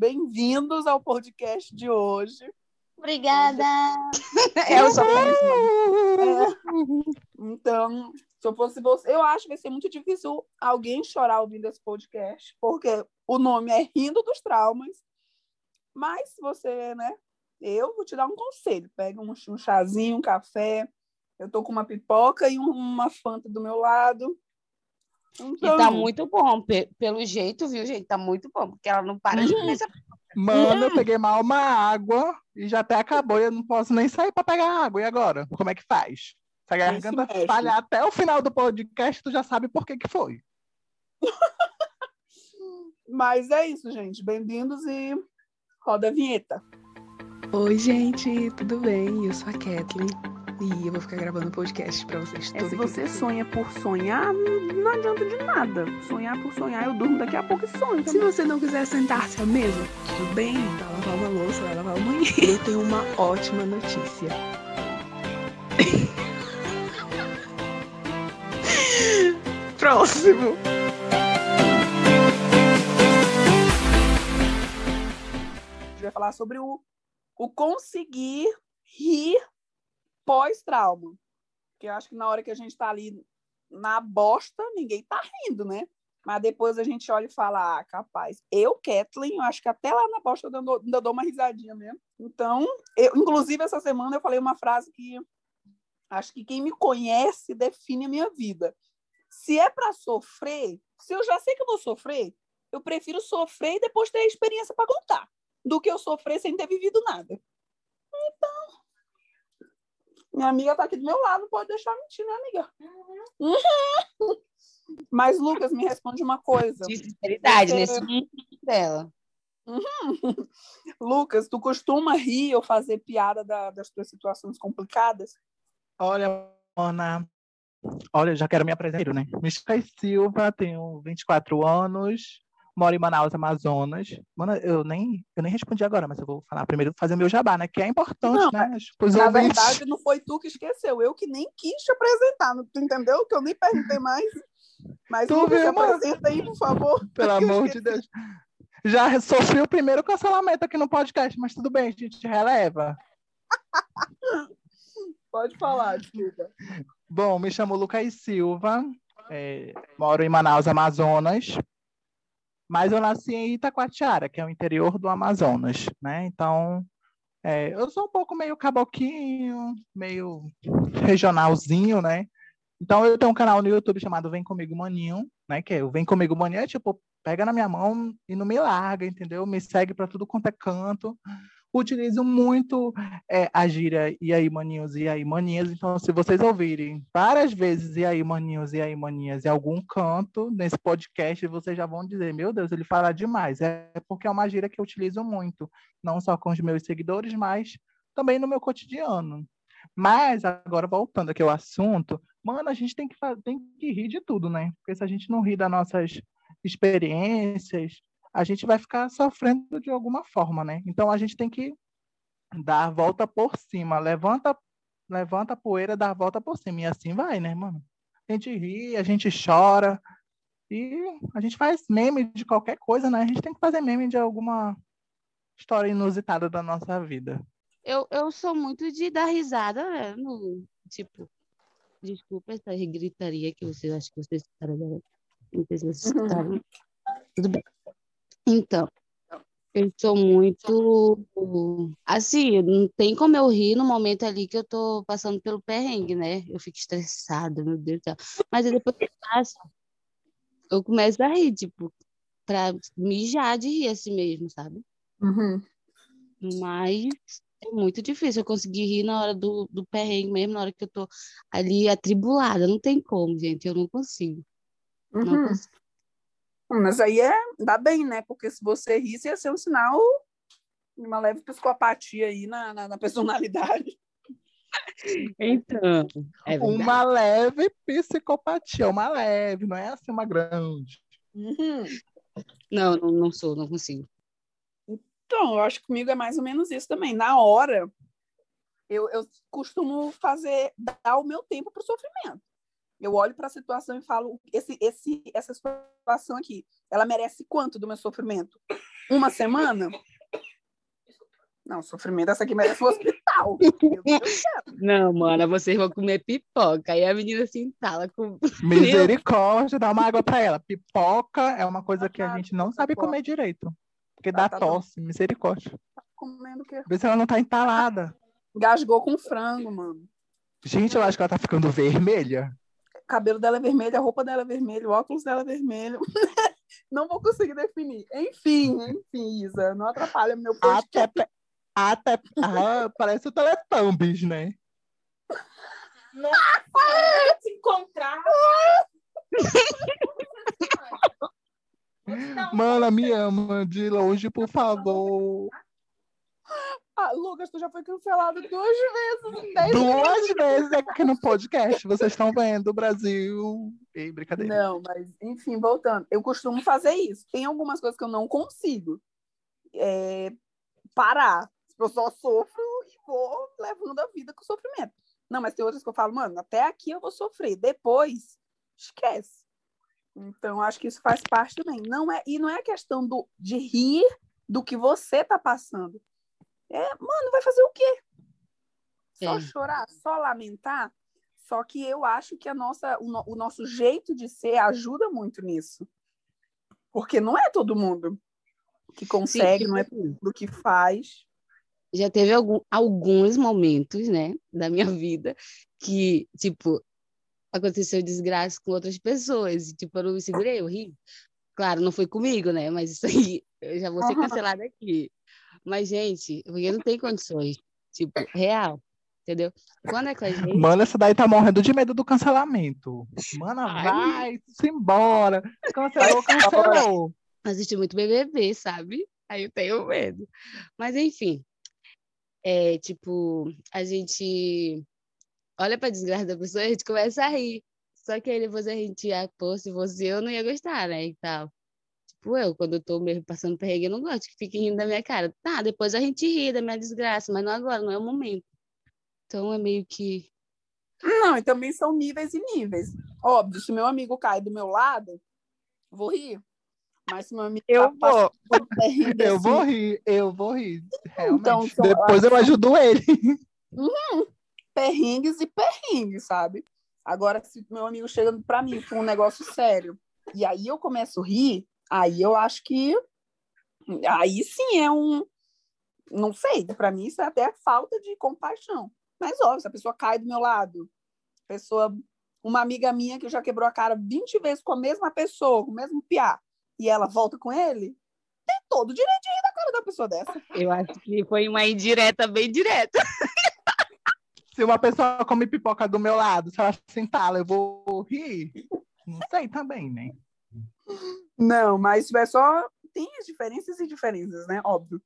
Bem-vindos ao podcast de hoje. Obrigada! É, só é. Então, se eu fosse você, eu acho que vai ser muito difícil alguém chorar ouvindo esse podcast, porque o nome é Rindo dos Traumas. Mas se você, né, eu vou te dar um conselho: pega um, um chazinho, um café. Eu tô com uma pipoca e uma fanta do meu lado. Então... E tá então muito bom, pelo jeito, viu, gente? Tá muito bom, porque ela não para de comer essa Mano, eu peguei mal uma água e já até acabou. E eu não posso nem sair para pegar água. E agora? Como é que faz? Se a garganta falhar até o final do podcast, tu já sabe por que que foi. Mas é isso, gente. Bem-vindos e roda a vinheta. Oi, gente, tudo bem? Eu sou a Kathleen e eu vou ficar gravando podcast pra vocês. É, se você sonha por sonhar, não adianta de nada. Sonhar por sonhar, eu durmo daqui a pouco e sonho. Se você não quiser sentar-se à mesa, tudo bem, vai lavar uma louça, vai lavar o banheiro. Eu tenho uma ótima notícia. Próximo. A gente vai falar sobre o, o conseguir rir pós-trauma. Porque eu acho que na hora que a gente está ali na bosta, ninguém tá rindo, né? Mas depois a gente olha e fala, ah, capaz. Eu, Kathleen, eu acho que até lá na bosta eu ainda dou uma risadinha mesmo. Então, eu, inclusive, essa semana eu falei uma frase que acho que quem me conhece define a minha vida. Se é para sofrer, se eu já sei que eu vou sofrer, eu prefiro sofrer e depois ter a experiência para contar, do que eu sofrer sem ter vivido nada. Minha amiga tá aqui do meu lado, pode deixar mentir, né, amiga? Uhum. Mas, Lucas, me responde uma coisa. Sinceridade, Você... nesse dela. Uhum. Lucas, tu costuma rir ou fazer piada da, das tuas situações complicadas? Olha, Ana, olha, já quero me apresentar, né? Michel Silva, tenho 24 anos, moro em Manaus, Amazonas. Mano, eu nem, eu nem respondi agora, mas eu vou falar primeiro, fazer meu jabá, né? Que é importante, não, né? na ouvintes. verdade, não foi tu que esqueceu, eu que nem quis te apresentar, tu entendeu? Que eu nem perguntei mais. Mas tu viu, apresenta aí, por favor. Pelo amor de Deus. Já sofri o primeiro cancelamento aqui no podcast, mas tudo bem, a gente releva. Pode falar, desculpa. Bom, me chamo Lucas Silva, é, moro em Manaus, Amazonas. Mas eu nasci em Itacoatiara, que é o interior do Amazonas, né? Então, é, eu sou um pouco meio caboquinho, meio regionalzinho, né? Então, eu tenho um canal no YouTube chamado Vem Comigo Maninho, né? Que é o Vem Comigo Maninho é tipo, pega na minha mão e não me larga, entendeu? Me segue para tudo quanto é canto utilizo muito é, a gíria e aí, maninhos, e aí, maninhas. Então, se vocês ouvirem várias vezes e aí, maninhos, e aí, maninhas, em algum canto nesse podcast, vocês já vão dizer: meu Deus, ele fala demais. É porque é uma gíria que eu utilizo muito, não só com os meus seguidores, mas também no meu cotidiano. Mas, agora voltando aqui ao assunto, mano, a gente tem que, tem que rir de tudo, né? Porque se a gente não rir das nossas experiências, a gente vai ficar sofrendo de alguma forma, né? Então a gente tem que dar a volta por cima, levanta, levanta a poeira, dá a volta por cima e assim vai, né, mano? A gente ri, a gente chora e a gente faz meme de qualquer coisa, né? A gente tem que fazer meme de alguma história inusitada da nossa vida. Eu, eu sou muito de dar risada, né? No, tipo, desculpa essa gritaria que vocês acho que vocês escutaram agora. Não sei se vocês escutaram. Tudo bem. Então, eu sou muito. Assim, não tem como eu rir no momento ali que eu tô passando pelo perrengue, né? Eu fico estressada, meu Deus do céu. Mas aí depois que passa, eu começo a rir, tipo, pra mijar de rir assim mesmo, sabe? Uhum. Mas é muito difícil eu conseguir rir na hora do, do perrengue mesmo, na hora que eu tô ali atribulada. Não tem como, gente, eu não consigo. Uhum. Não consigo. Mas aí é, dá bem, né? Porque se você rir, ia ser um sinal de uma leve psicopatia aí na, na, na personalidade. Então, é uma leve psicopatia, uma leve, não é assim uma grande. Uhum. Não, não, não sou, não consigo. Então, eu acho que comigo é mais ou menos isso também. Na hora, eu, eu costumo fazer, dar o meu tempo para o sofrimento. Eu olho para a situação e falo, esse, esse, essa situação aqui, ela merece quanto do meu sofrimento? Uma semana? Não, sofrimento, essa aqui merece um hospital. Não, mano, vocês vão comer pipoca. Aí a menina se entala com. Misericórdia, dá uma água pra ela. Pipoca é uma coisa que a gente não sabe comer direito. Porque Tá, dá tá tosse, misericórdia. Comendo o quê? Vê se ela não tá entalada. Gasgou com frango, mano. Gente, eu acho que ela tá ficando vermelha. O cabelo dela é vermelho, a roupa dela é vermelha, o óculos dela é vermelho. não vou conseguir definir. Enfim, enfim, Isa, não atrapalha meu Até, podcast. pe- até ah, parece o Teletubbies, né? se encontrar. Mana, me ama de longe, por favor. Ah, Lucas, tu já foi cancelado duas vezes em dez Duas vezes aqui no podcast. Vocês estão vendo, Brasil. Ei, brincadeira. Não, mas enfim, voltando. Eu costumo fazer isso. Tem algumas coisas que eu não consigo é, parar. Eu só sofro e vou levando a vida com sofrimento. Não, mas tem outras que eu falo, mano, até aqui eu vou sofrer. Depois, esquece. Então, acho que isso faz parte também. Não é, e não é questão do, de rir do que você tá passando. É, mano, vai fazer o quê? Só É. chorar, só lamentar. Só que eu acho que a nossa, o, no- o nosso jeito de ser ajuda muito nisso. Porque não é todo mundo que consegue, tipo não é todo mundo que faz. já teve algum, alguns momentos, né, da minha vida que, tipo, aconteceu desgraça com outras pessoas. E, tipo, eu não me segurei, eu ri. Claro, não foi comigo, né? Mas isso aí, eu já vou ser cancelada aqui. Mas, gente, porque não tem condições. Tipo, real. Entendeu? Quando é com a gente. Mano, essa daí tá morrendo de medo do cancelamento. Mana, Ai. vai, se embora. Cancelou, cancelou. assisti muito BBB, sabe? Aí eu tenho medo. Mas enfim, é tipo, a gente olha pra desgraça da pessoa e a gente começa a rir. Só que aí depois a gente, ah, pô, se fosse eu, não ia gostar, né? E tal. Tipo, eu, quando eu tô mesmo passando perrengue, eu não gosto que fiquem rindo da minha cara. Tá, depois a gente ri da minha desgraça, mas não agora, não é o momento. Então é meio que. Não, e também são níveis e níveis. Óbvio, se meu amigo cai do meu lado, vou rir. Mas se meu amigo Eu tá vou, perrengue eu assim, vou rir, eu vou rir. Realmente. Então, Depois eu ajudo ele. perrengues e perrengues, sabe? Agora, se meu amigo chega pra mim com um negócio sério e aí eu começo a rir, aí eu acho que aí sim é um não sei, pra mim isso é até falta de compaixão. Mas óbvio, se a pessoa cai do meu lado, pessoa uma amiga minha que já quebrou a cara 20 vezes com a mesma pessoa, com o mesmo piá, e ela volta com ele, tem todo o direito de rir da cara da pessoa dessa. Eu acho que foi uma indireta bem direta. Se uma pessoa come pipoca do meu lado, se ela se entala, eu vou rir. Não sei também, né? Não, mas é só. Tem as diferenças e diferenças, né? Óbvio.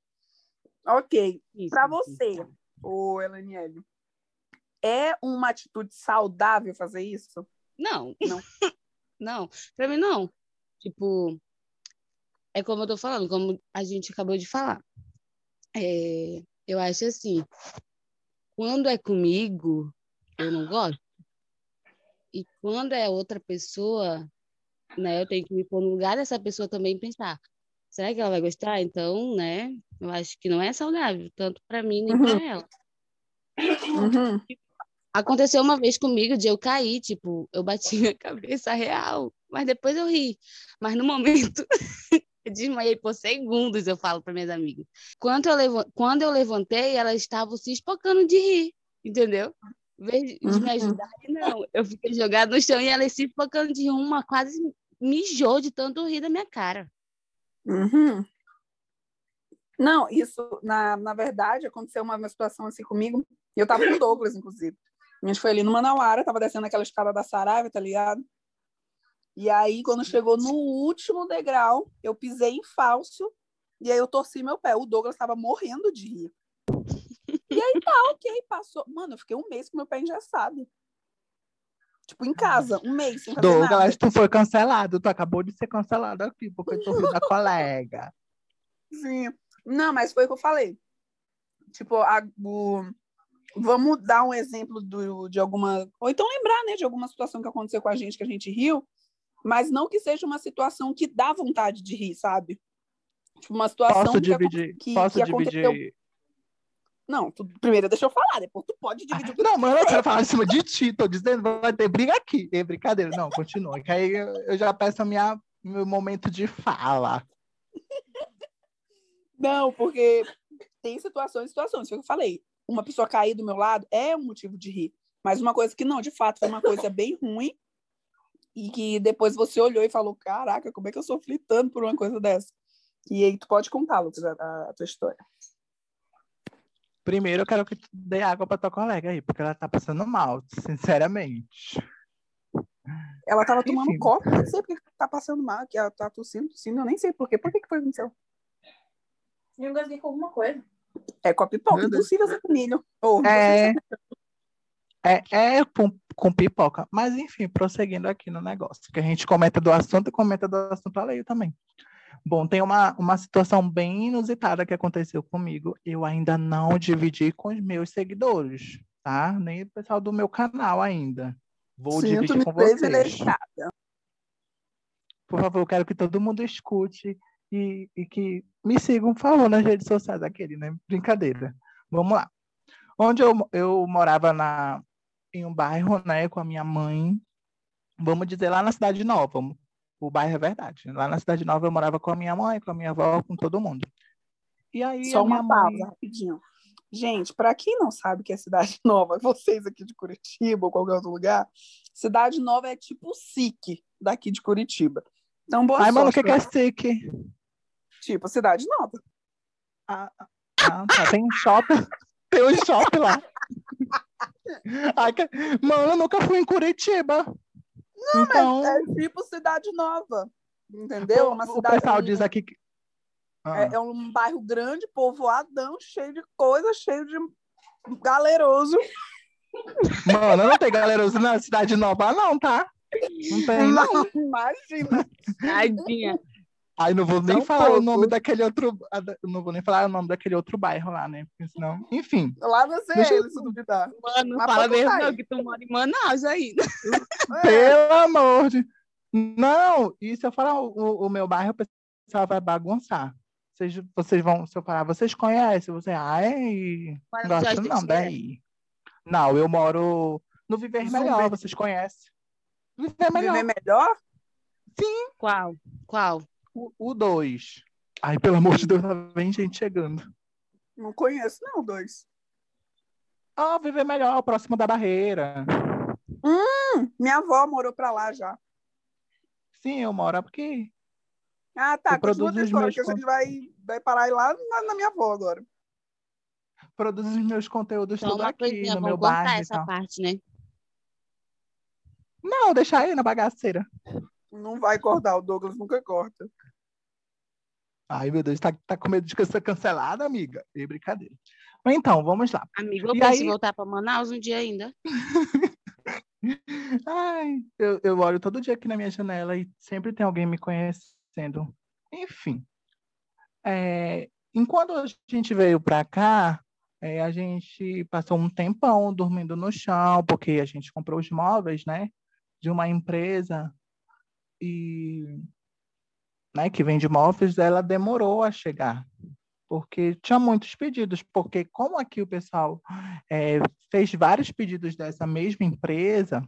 Ok. Para você, ô Elaniele, é uma atitude saudável fazer isso? Não. Não. Não, pra mim não. Tipo, é como eu tô falando, como a gente acabou de falar. É, eu acho assim, quando é comigo, eu não gosto. E quando é outra pessoa, né, eu tenho que me pôr no lugar dessa pessoa também e pensar, será que ela vai gostar? Então, né, eu acho que não é saudável, tanto pra mim nem Uhum. pra ela. Uhum. Aconteceu uma vez comigo de eu cair, tipo, eu bati minha cabeça real, mas depois eu ri. Mas no momento, eu desmaiei por segundos, eu falo para minhas amigas. Quando eu, levan- Quando eu levantei, elas estavam se espocando de rir, entendeu? Em vez de me Uhum. ajudarem, não. Eu fiquei jogada no chão e elas se espocando de rir. Uma quase mijou de tanto rir da minha cara. Uhum. Não, isso, na, na verdade, aconteceu uma, uma situação assim comigo, eu tava com o Douglas, inclusive. A gente foi ali no Manauara, tava descendo aquela escada da Saraiva, tá ligado? E aí, quando chegou no último degrau, eu pisei em falso, e aí eu torci meu pé. O Douglas tava morrendo de rir. E aí tá, ok, passou. Mano, eu fiquei um mês com meu pé engessado. Tipo, em casa, um mês sem fazer nada. Douglas, tu foi cancelado. Tu acabou de ser cancelado aqui, porque tu riu da colega. Sim. Não, mas foi o que eu falei. Tipo, a- o- vamos dar um exemplo do, de alguma. Ou então lembrar, né, de alguma situação que aconteceu com a gente que a gente riu, mas não que seja uma situação que dá vontade de rir, sabe? Tipo, uma situação Posso que, dividir? que, posso que aconteceu. Não, tu, primeiro deixa eu falar, depois tu pode dividir Não, mano, eu quero falar em cima de ti. Tô dizendo, vai ter briga aqui. É brincadeira. Não, continua. Que aí eu eu já peço a minha, meu momento de fala. Não, porque tem situações e situações. Foi o que eu falei. Uma pessoa cair do meu lado é um motivo de rir. Mas uma coisa que não, de fato, foi uma coisa bem ruim. E que depois você olhou e falou: Caraca, como é que eu sofri tanto por uma coisa dessa? E aí tu pode contar, Lucas, a, a tua história. Primeiro, eu quero que tu dê água pra tua colega aí, porque ela tá passando mal, sinceramente. Ela tava tomando Enfim. copo, nem sei porque tá passando mal, que ela tá tossindo, tossindo, eu nem sei por quê. Por que que foi que aconteceu? Eu engasguei com alguma coisa. É com a pipoca, ser com milho. Ou, É, é, é com, com pipoca. Mas, enfim, prosseguindo aqui no negócio, que a gente comenta do assunto e comenta do assunto alheio também. Bom, tem uma, uma situação bem inusitada que aconteceu comigo. Eu ainda não dividi com os meus seguidores, tá? Nem o pessoal do meu canal ainda. Vou dividir Sinto-me com vocês. Por favor, eu quero que todo mundo escute e, e que me sigam, por favor, nas redes sociais. Aquele, né? Brincadeira. Vamos lá. Onde eu, eu morava na, em um bairro, né, com a minha mãe, vamos dizer, lá na Cidade Nova. O bairro é verdade. Lá na Cidade Nova eu morava com a minha mãe, com a minha avó, com todo mundo. E aí Só uma mãe... pausa, rapidinho. Gente, para quem não sabe o que é Cidade Nova, vocês aqui de Curitiba ou qualquer outro lugar, Cidade Nova é tipo SIC daqui de Curitiba. Então, boa Ai, mano, o que, que é SIC? Tipo, Cidade Nova. Ah, ah, tá. Tem um shopping. Tem um shopping lá. Ai, que- Mano, eu nunca fui em Curitiba. Então, É tipo Cidade Nova. Entendeu? Uma o pessoal um- diz aqui que. Ah, é, é um bairro grande, povoadão, cheio de coisa, cheio de galeroso. Mano, não tem galeroso na cidade nova, não, tá? Não tem, não. Não, imagina. Tadinha. Aí não vou nem Tão falar o pouco. nome daquele outro. Não vou nem falar o nome daquele outro bairro lá, né? Porque senão. Enfim. Lá no CL, Deixa eu- se duvidar. Mano, Mas fala mesmo não, que tu mora em Manaus ainda. É, Pelo amor de. Não, e se eu falar o, o meu bairro, o pessoal vai bagunçar. Vocês, vocês vão, se eu falar, vocês conhecem? Você, ai, não de gosto Justice não, daí. Não, eu moro no Viver Zumbi. Melhor, vocês conhecem? Viver Melhor, Viver melhor? Qual? Qual? O 2. Ai, pelo amor de Deus, tá bem gente chegando. Não conheço, não, dois. Ah, Viver Melhor, próximo da barreira. Hum, minha avó morou pra lá já. Sim, eu moro aqui. Ah, tá. Eu produzo os história, meus que a gente vai, vai parar lá na, na minha avó agora. Produzo os meus conteúdos Então, tudo aqui coisinha, no meu bairro essa parte, né? Não, deixa aí na bagaceira. Não vai cortar, o Douglas nunca corta. Ai, meu Deus, tá, tá com medo de ser cancelada, amiga? E brincadeira. Mas Então, vamos lá. Amigo, eu E penso aí- voltar pra Manaus um dia ainda. Ai, eu, eu olho todo dia aqui na minha janela e sempre tem alguém me conhecendo. Enfim. É, enquanto a gente veio pra cá, é, a gente passou um tempão dormindo no chão, porque a gente comprou os móveis, né? De uma empresa e, né, que vende móveis, ela demorou a chegar. Porque tinha muitos pedidos, porque como aqui o pessoal é, fez vários pedidos dessa mesma empresa,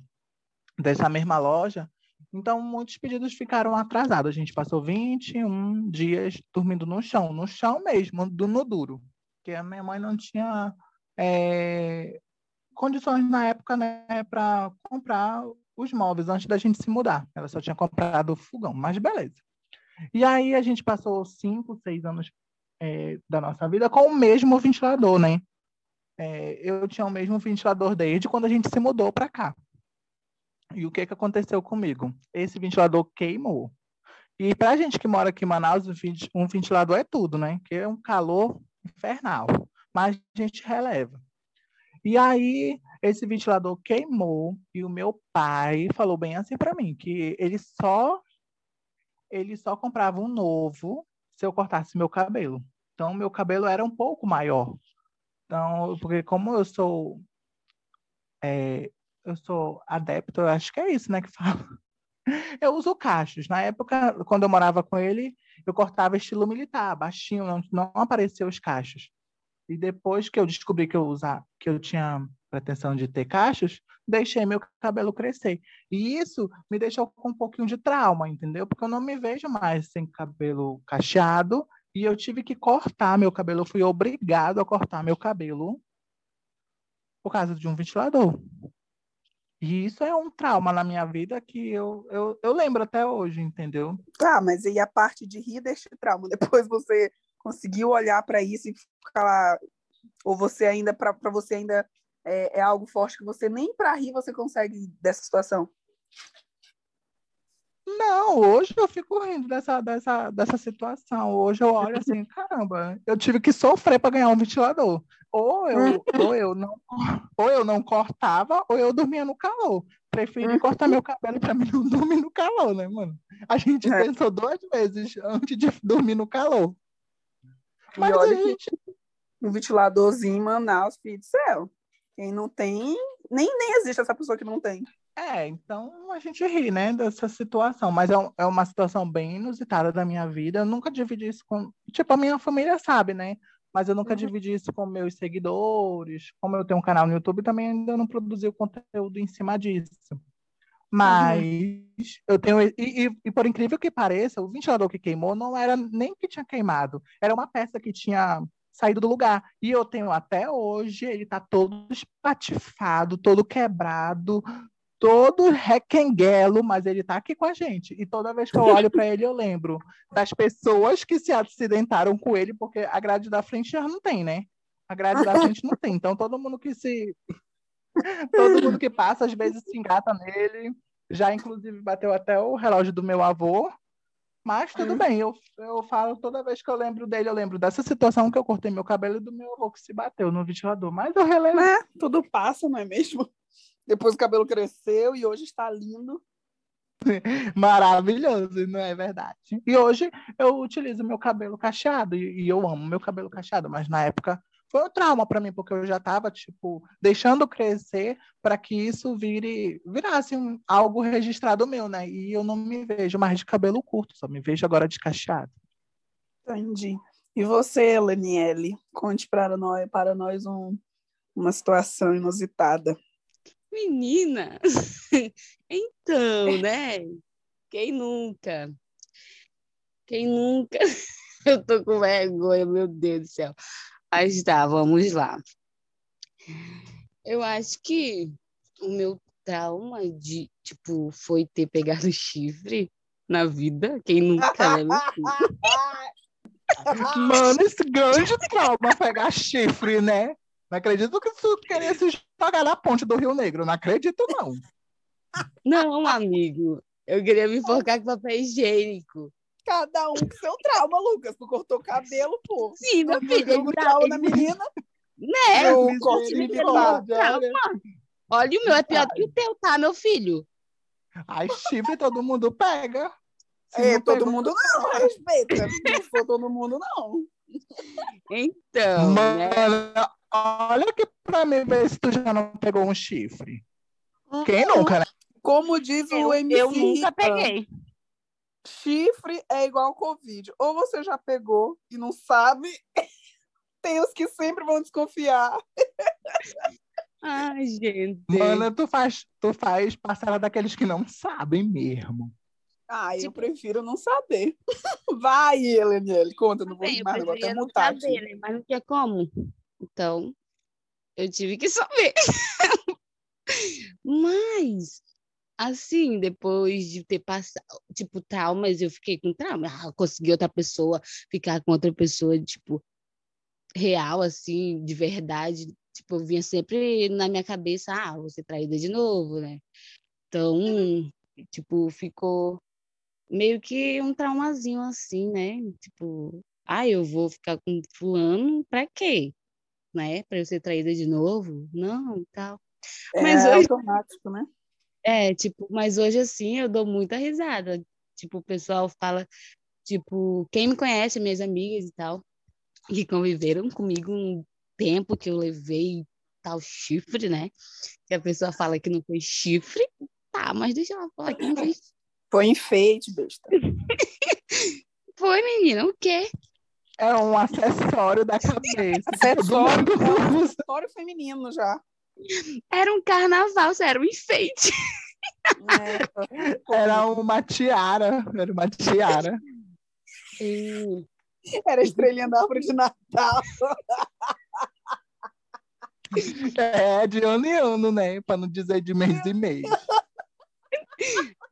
dessa mesma loja, então muitos pedidos ficaram atrasados. A gente passou 21 dias dormindo no chão, no chão mesmo, do, no duro, porque a minha mãe não tinha é, condições na época né, para comprar os móveis antes da gente se mudar. Ela só tinha comprado o fogão, mas beleza. E aí a gente passou cinco, seis anos é, da nossa vida com o mesmo ventilador, né? É, eu tinha o mesmo ventilador desde quando a gente se mudou para cá. E o que, que aconteceu comigo? Esse ventilador queimou. E para a gente que mora aqui em Manaus, um venti- ventilador é tudo, né? Que é um calor infernal. Mas a gente releva. E aí, esse ventilador queimou e o meu pai falou bem assim para mim, que ele só ele só comprava um novo se eu cortasse meu cabelo. Então, meu cabelo era um pouco maior. Então, porque como eu sou é, eu sou adepto, eu acho que é isso, né, que fala. Eu uso cachos. Na época, quando eu morava com ele, eu cortava estilo militar, baixinho, não, não apareciam os cachos. E depois que eu descobri que eu usar, que eu tinha pretensão de ter cachos, deixei meu cabelo crescer. E isso me deixou com um pouquinho de trauma, entendeu? Porque eu não me vejo mais sem cabelo cacheado e eu tive que cortar meu cabelo, eu fui obrigado a cortar meu cabelo por causa de um ventilador. E isso é um trauma na minha vida que eu, eu, eu lembro até hoje, entendeu? Tá, mas e a parte de rir deste trauma? Depois você conseguiu olhar para isso e ficar ou você ainda, para você ainda é, é, algo forte que você nem para rir você consegue dessa situação? Não, hoje eu fico rindo dessa, dessa, dessa situação. Hoje eu olho assim, caramba, eu tive que sofrer para ganhar um ventilador. Ou eu, ou, eu não, ou eu não cortava, ou eu dormia no calor. Preferi uhum. cortar meu cabelo para mim não dormir no calor, né, mano? A gente é. pensou duas vezes antes de dormir no calor. Mas e olha a gente... que um ventiladorzinho em Manaus, filho do céu. Quem não tem, nem, nem existe essa pessoa que não tem. É, então a gente ri, né, dessa situação, mas é, um, é uma situação bem inusitada da minha vida. Eu nunca dividi isso com. Tipo, a minha família sabe, né? Mas eu nunca uhum. dividi isso com meus seguidores. Como eu tenho um canal no YouTube, também ainda não produzi o conteúdo em cima disso. Mas uhum. eu tenho. E, e, e, por incrível que pareça, o ventilador que queimou não era nem que tinha queimado, era uma peça que tinha saído do lugar. E eu tenho até hoje, ele tá todo espatifado, todo quebrado, todo requenguelo, mas ele tá aqui com a gente. E toda vez que eu olho para ele, eu lembro das pessoas que se acidentaram com ele, porque a grade da frente já não tem, né? A grade da frente não tem. Então todo mundo que se todo mundo que passa às vezes se engata nele. Já inclusive bateu até o relógio do meu avô, mas tudo uhum. bem, eu, eu falo toda vez que eu lembro dele, eu lembro dessa situação que eu cortei meu cabelo e do meu avô que se bateu no ventilador. Mas eu relembro. É, tudo passa, não é mesmo? Depois o cabelo cresceu e hoje está lindo. Maravilhoso, não é verdade? E hoje eu utilizo meu cabelo cacheado e, e eu amo meu cabelo cacheado, mas na época foi um trauma para mim, porque eu já estava, tipo, deixando crescer para que isso vire, virasse um, algo registrado meu, né? E eu não me vejo mais de cabelo curto, só me vejo agora de cacheado. Entendi. E você, Laniele, conte para nós, para nós um, uma situação inusitada. Menina, então, né? Quem nunca? Quem nunca? Eu tô com vergonha, meu Deus do céu. Mas tá, vamos lá. Eu acho que o meu trauma de, tipo, foi ter pegado chifre na vida. Quem nunca, né? Mano, esse grande trauma pegar chifre, né? Não acredito que tu queria se jogar na ponte do Rio Negro. Não acredito, não. Não, amigo. Eu queria me enforcar com papel higiênico. Cada um com seu trauma, Lucas. Tu cortou cabelo, pô. Sim, meu filho. O trauma da menina. Né? O corte militar. Olha, o meu é pior do que o teu, tá, meu filho? Ai, chifre todo mundo pega. Se é, todo pega... mundo não, respeita. Se for todo mundo, não. Então, Mano, né? olha aqui pra mim ver se tu já não pegou um chifre. Quem nunca, né? Como diz o MC Eu nunca peguei. Chifre é igual Covid. Ou você já pegou e não sabe, tem os que sempre vão desconfiar. Ai, gente. Mana, tu faz, tu faz parcela daqueles que não sabem mesmo. Ah, tipo... eu prefiro não saber. Vai, Heleniele, conta, não vou mais negócio, é mutado. Saber, né? Mas não tinha como. Então, eu tive que saber. Mas assim, depois de ter passado, tipo, traumas, eu fiquei com trauma. Ah, consegui outra pessoa, ficar com outra pessoa, tipo, real, assim, de verdade. Tipo, vinha sempre na minha cabeça, ah, vou ser traída de novo, né? Então, tipo, ficou meio que um traumazinho assim, né? Tipo, ah, eu vou ficar com fulano pra quê? Né? Pra eu ser traída de novo? Não, tal. É Mas hoje... automático, né? É, tipo, mas hoje assim eu dou muita risada. Tipo, o pessoal fala, tipo, quem me conhece, minhas amigas e tal, que conviveram comigo um tempo que eu levei tal chifre, né? Que a pessoa fala que não foi chifre, tá, mas deixa ela falar que não foi Foi enfeite, besta. Foi, menina, o quê? É um acessório da cabeça. Acessório, é um acessório feminino já. Era um carnaval, era um enfeite. É, Era uma tiara. Era uma tiara. Era a estrelinha da árvore de Natal. É, de ano em ano, né? Pra não dizer de mês em mês.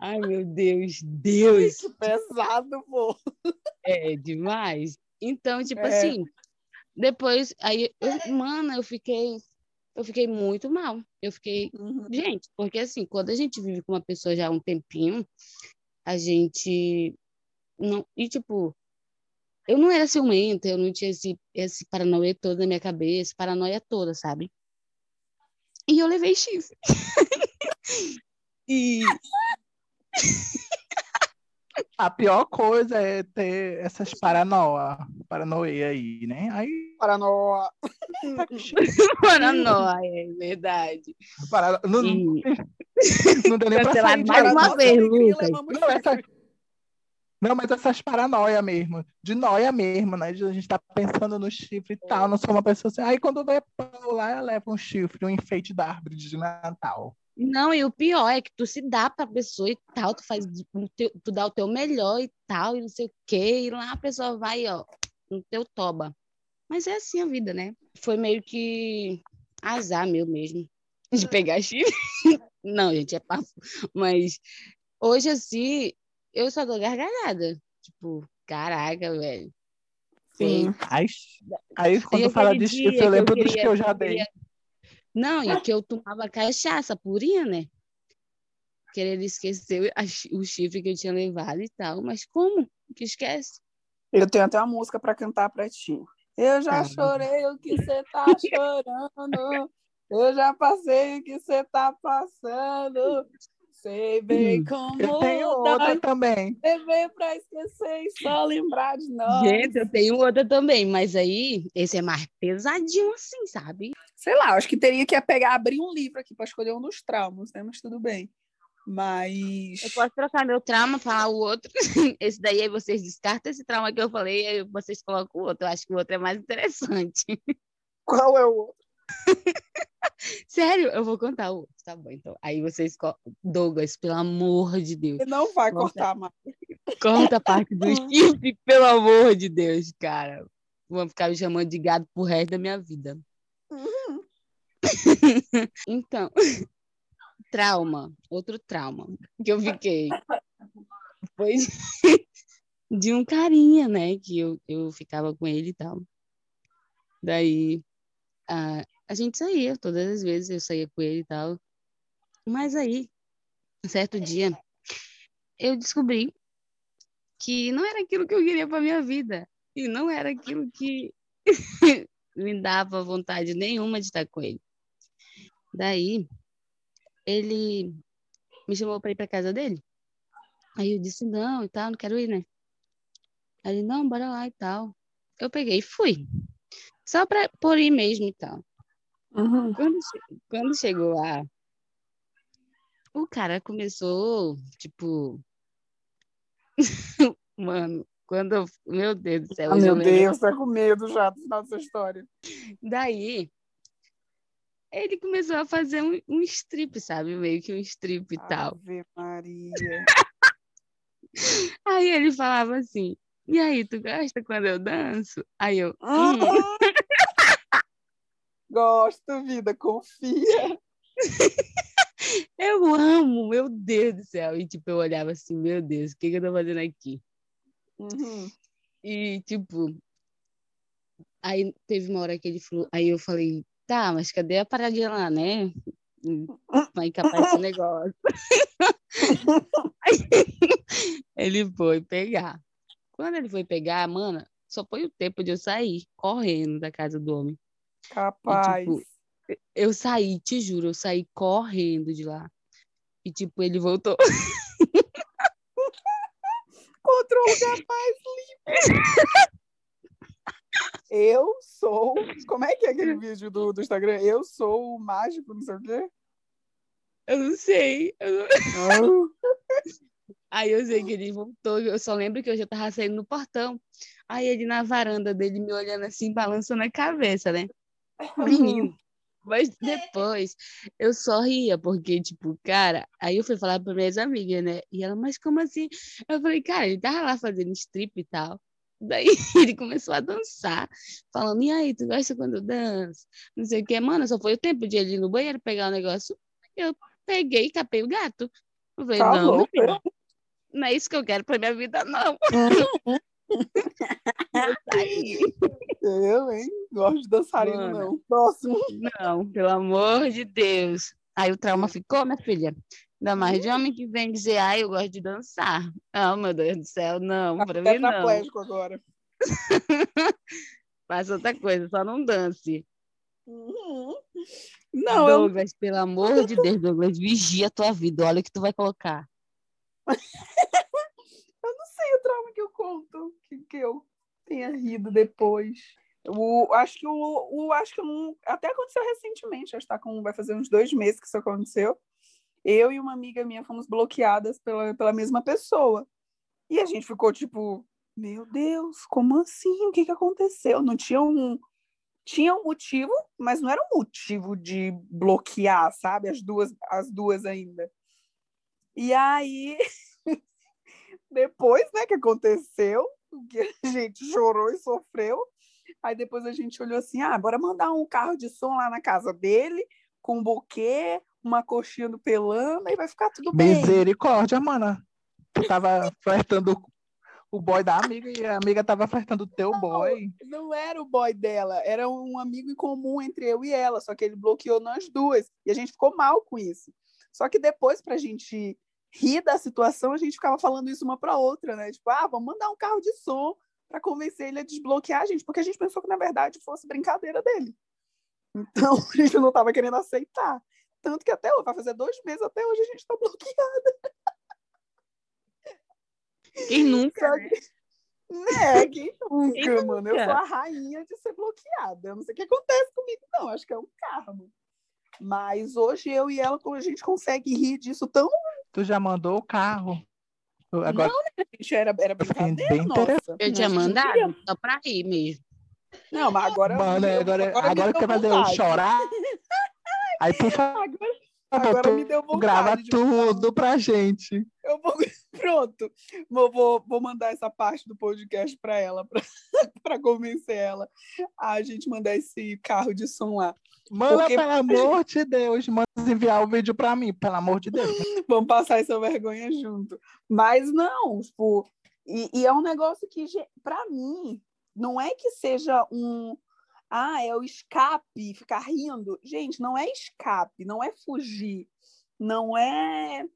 Ai, meu Deus, Deus. Que pesado, pô. É demais. Então, tipo É. assim, depois, aí, eu, mano, eu fiquei, eu fiquei muito mal. Eu fiquei, Uhum. gente, porque assim, quando a gente vive com uma pessoa já há um tempinho, a gente não, e tipo, eu não era ciumenta, eu não tinha esse, esse paranoia todo na minha cabeça, paranoia toda, sabe? E eu levei chifre. E A pior coisa é ter essas paranoia, paranoia aí, né? Aí Paranoia. paranoia, é verdade. para, não, E não deu nem pra sair de mais uma vez, Lucas. Não, essa-. Não, mas essas paranoia mesmo, de noia mesmo, né? De a gente tá pensando no chifre e tal, não sou uma pessoa assim. Aí quando vai lá, leva um chifre, um enfeite da árvore de Natal. Não, e o pior é que tu se dá pra pessoa e tal, tu faz tu dá o teu melhor e tal, e não sei o quê, e lá a pessoa vai, ó, no teu toba. Mas é assim a vida, né? Foi meio que azar meu mesmo de pegar chifre. Não, gente, é papo. Mas hoje, assim, eu só dou gargalhada. Tipo, caraca, velho. Sim. Aí, aí quando fala de chifre, que eu eu lembro dos queria- que eu já eu dei. queria- Não, e que eu tomava cachaça purinha, né? Querendo esquecer a chi- o chifre que eu tinha levado e tal. Mas como que esquece? Eu tenho até uma música pra cantar pra ti. Eu já Tá. chorei o que você tá chorando. Eu já passei o que você tá passando. Sei bem Hum. como Eu tenho dói outra também. beber pra esquecer e só lembrar de nós. Gente, eu tenho outra também, mas aí esse é mais pesadinho assim, sabe? Sei lá, acho que teria que pegar, abrir um livro aqui pra escolher um dos traumas, né? Mas tudo bem. Mas. Eu posso trocar meu trauma, falar o outro. Esse daí aí vocês descartam esse trauma que eu falei, aí vocês colocam o outro. Eu acho que o outro é mais interessante. Qual é o outro? Sério, eu vou contar o outro. Tá bom, então. Aí vocês. Douglas, pelo amor de Deus. Ele não vai cortar mais. Corta a parte do chifre, pelo amor de Deus, cara. Vão ficar me chamando de gado pro resto da minha vida. então, trauma, outro trauma que eu fiquei. Foi de um carinha, né? Que eu, eu ficava com ele e tal. Daí, a, a gente saía, todas as vezes eu saía com ele e tal. Mas aí, um certo dia, eu descobri que não era aquilo que eu queria para minha vida e não era aquilo que me dava vontade nenhuma de estar com ele. Daí ele me chamou para ir para casa dele. Aí eu disse não e tal, não quero ir, né? Aí ele não, bora lá e tal. Eu peguei e fui. Só para por ir mesmo e tal. Uhum. Quando, quando chegou lá, o cara começou, tipo. Mano, quando. eu- Meu Deus do céu. Ah, meu Deus, tá com medo já do final dessa história. Daí, ele começou a fazer um, um strip, sabe? Meio que um strip e tal. Ave Maria. Aí ele falava assim: E aí, tu gosta quando eu danço? Aí eu. "Hum." Gosto, vida, confia. Eu amo, meu Deus do céu. E tipo, eu olhava assim, meu Deus, o que, que eu tô fazendo aqui? Uhum. E, tipo, aí teve uma hora que ele falou, aí eu falei, tá, mas cadê a paradinha lá, né? Vai encapar esse negócio. Ele foi pegar. Quando ele foi pegar, mano, só foi o tempo de eu sair correndo da casa do homem. Capaz. tipo, Eu saí, te juro, eu saí correndo de lá. E, tipo, ele voltou. Contra lugar mais limpo. Eu sou. Como é que é aquele vídeo do, do Instagram? Eu sou o mágico, não sei o quê. Eu não sei. eu não- Aí eu sei que ele voltou, eu só lembro que eu já tava saindo no portão. Aí ele na varanda dele me olhando assim, balançando a cabeça, né? Menino. Mas depois eu só ria, porque, tipo, cara, aí eu fui falar para minhas amigas, né? E ela, mas como assim? Eu falei, cara, ele tava lá fazendo strip e tal. Daí ele começou a dançar, falando, e aí, tu gosta quando eu danço? Não sei o que, mano, só foi o tempo de ele ir no banheiro pegar o negócio. Eu peguei e capei o gato. Eu falei, Tá não, louco, menina, não é isso que eu quero pra minha vida, não. Eu. Eu, hein? Gosto de dançarino, Mano. não. Próximo. Não, pelo amor de Deus. Aí o trauma ficou, minha filha. Ainda mais de homem que vem dizer, ai, eu gosto de dançar. Ah, meu Deus do céu, não, Tá pra mim não. agora. Faça outra coisa, só não dance. Uhum. Não, eu Douglas, pelo amor de Deus, Douglas, vigia a tua vida. Olha o que tu vai colocar. Eu não sei o trauma que eu conto, que, que eu tenha rido depois. O, acho que o, o acho que até aconteceu recentemente, acho que tá com, vai fazer uns dois meses que isso aconteceu. Eu e uma amiga minha fomos bloqueadas pela, pela mesma pessoa. E a gente ficou tipo, meu Deus, como assim? O que, que aconteceu? Não tinha um. Tinha um motivo, mas não era um motivo de bloquear, sabe? As duas, as duas ainda. E aí, depois, né, que aconteceu, que a gente chorou e sofreu, aí depois a gente olhou assim, ah, bora mandar um carro de som lá na casa dele, com um buquê, uma coxinha do pelana, e vai ficar tudo bem. Misericórdia, mana. Tu tava flertando o boy da amiga e a amiga tava flertando o teu boy. Não era o boy dela, era um amigo em comum entre eu e ela, só que ele bloqueou nós duas, e a gente ficou mal com isso. Só que depois, pra gente rir da situação, a gente ficava falando isso uma pra outra, né? Tipo, ah, vamos mandar um carro de som pra convencer ele a desbloquear a gente, porque a gente pensou que, na verdade, fosse brincadeira dele. Então, a gente não tava querendo aceitar. Tanto que até hoje, vai fazer dois meses, até hoje a gente tá bloqueado. Quem nunca? Só que- Né, quem nunca, Quem mano? Eu nunca? sou a rainha de ser bloqueada. Eu não sei o que acontece comigo, não. Acho que é um karma. Mas hoje eu e ela, a gente consegue rir disso tão. Tu já mandou o carro. Agora, Gente, era, era brincadeira, bem nossa. Eu tinha não mandado queria- só pra rir mesmo. Não, mas agora. mano, eu- agora, agora deu que vai fazer eu chorar. Aí, por favor, Agora, agora me deu vontade. grava de- tudo pra gente. Eu vou. Pronto. Vou, vou, vou mandar essa parte do podcast para ela, para convencer ela a gente mandar esse carro de som lá. Manda, Porque- pelo amor de Deus, manda enviar o vídeo pra mim, pelo amor de Deus. Vamos passar essa vergonha junto. Mas não, tipo, e, e é um negócio que, para mim, não é que seja um. Ah, é o escape, ficar rindo. Gente, não é escape, não é fugir, não é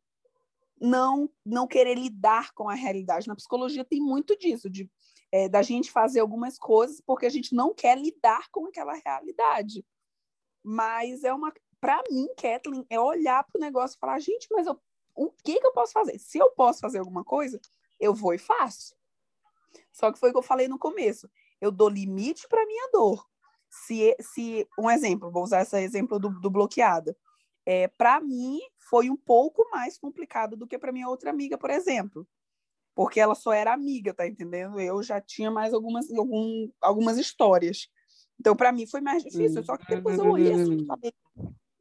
não não querer lidar com a realidade. Na psicologia tem muito disso, de é, da gente fazer algumas coisas porque a gente não quer lidar com aquela realidade. Mas é uma, para mim, Kathleen, é olhar para o negócio e falar, gente, mas eu, o que que eu posso fazer? Se eu posso fazer alguma coisa, eu vou e faço. Só que foi o que eu falei no começo. Eu dou limite para minha dor. Se, se um exemplo, vou usar esse exemplo do, do bloqueado. É, para mim foi um pouco mais complicado do que para minha outra amiga, por exemplo, porque ela só era amiga, tá entendendo? Eu já tinha mais algumas algum, algumas histórias. Então para mim foi mais difícil. Só que depois eu olhei assim, falei,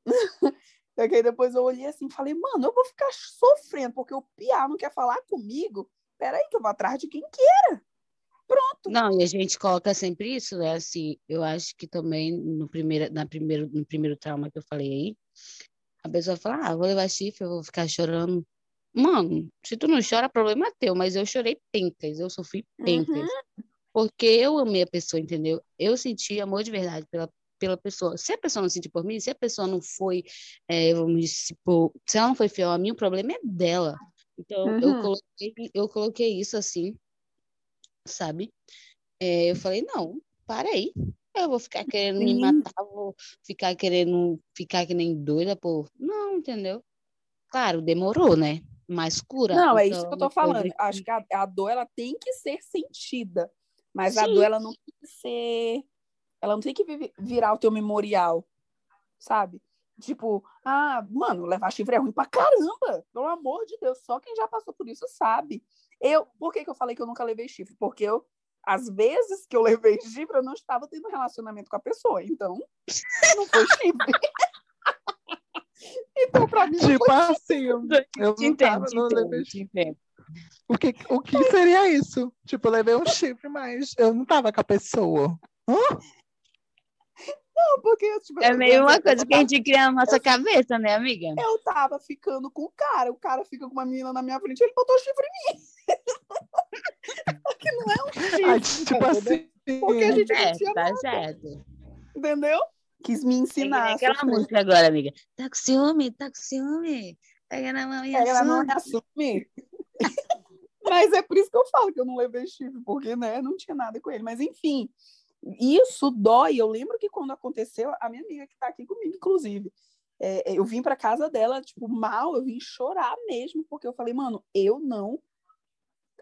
Só que aí depois eu olhei assim e falei, mano, eu vou ficar sofrendo porque o Piá não quer falar comigo. Peraí, que eu vou atrás de quem queira. Pronto. Não, e a gente coloca sempre isso, né? Assim, eu acho que também no primeiro, na primeiro, no primeiro trauma que eu falei aí, a pessoa fala, ah, vou levar chifre, eu vou ficar chorando. Mano, se tu não chora, problema é teu, mas eu chorei pencas, eu sofri pencas. Uhum. Porque eu amei a pessoa, entendeu? Eu senti amor de verdade pela, pela pessoa. Se a pessoa não sentiu por mim, se a pessoa não foi, é, vamos dizer, tipo, se ela não foi fiel a mim, o problema é dela. Então, eu Uhum. coloquei, eu coloquei isso assim, sabe? É, eu falei, não, para aí. Eu vou ficar querendo me Sim. matar, vou ficar querendo ficar que nem doida, pô. Não, entendeu? Claro, demorou, né? Mas cura. Não, é Então, isso que eu tô falando. Acho que a, a dor ela tem que ser sentida, mas a Sim. dor ela não tem que ser, ela não tem que vi- virar o teu memorial, sabe? Tipo, ah, mano, levar chifre é ruim pra caramba. Pelo amor de Deus, só quem já passou por isso sabe. Eu, por que, que eu falei que eu nunca levei chifre? Porque eu, às vezes que eu levei chifre, eu não estava tendo relacionamento com a pessoa. Então, não foi chifre. então, pra mim, não Tipo foi assim, eu eu não tava, não levei entendo. O que, o que seria isso? Tipo, eu levei um chifre, mas eu não tava com a pessoa. Hã? Não, porque, tipo, É eu- meio eu- uma eu coisa que a gente cria na nossa cabeça, né, amiga? Eu tava ficando com o cara, o cara fica com uma menina na minha frente, ele botou chifre em mim. Que não é um chifre. Aí, tipo entendeu? assim. Porque a gente não É, tinha tá certo. entendeu? Quis me É ensinar. a aquela sofrer. música agora, amiga. Tá com ciúme, tá com ciúme. Pega na mão e É, ela não assume. me assume. Mas é por isso que eu falo que eu não levei chifre, porque né, não tinha nada com ele. Mas enfim, isso dói. Eu lembro que quando aconteceu, a minha amiga que está aqui comigo, inclusive, é, eu vim para casa dela, tipo, mal, eu vim chorar mesmo, porque eu falei, mano, eu não